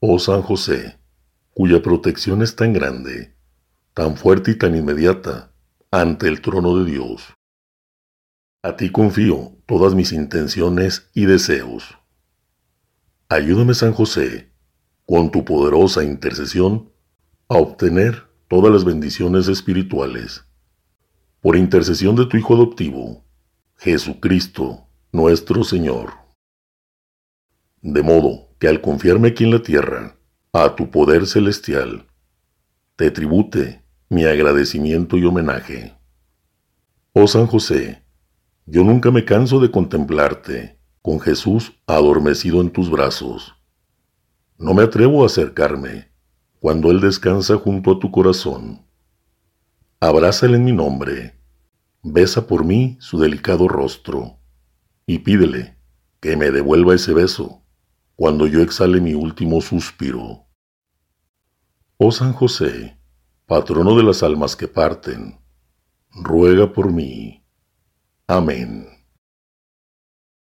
Oh San José, cuya protección es tan grande, tan fuerte y tan inmediata ante el trono de Dios. A ti confío todas mis intenciones y deseos. Ayúdame San José, con tu poderosa intercesión, a obtener todas las bendiciones espirituales. Por intercesión de tu Hijo adoptivo, Jesucristo, nuestro Señor. De modo que al confiarme aquí en la tierra, a tu poder celestial, te tribute mi agradecimiento y homenaje. Oh San José, yo nunca me canso de contemplarte, con Jesús adormecido en tus brazos. No me atrevo a acercarme, cuando Él descansa junto a tu corazón. Abrázale en mi nombre, besa por mí su delicado rostro, y pídele que me devuelva ese beso cuando yo exhale mi último suspiro. Oh San José, patrono de las almas que parten, ruega por mí. Amén.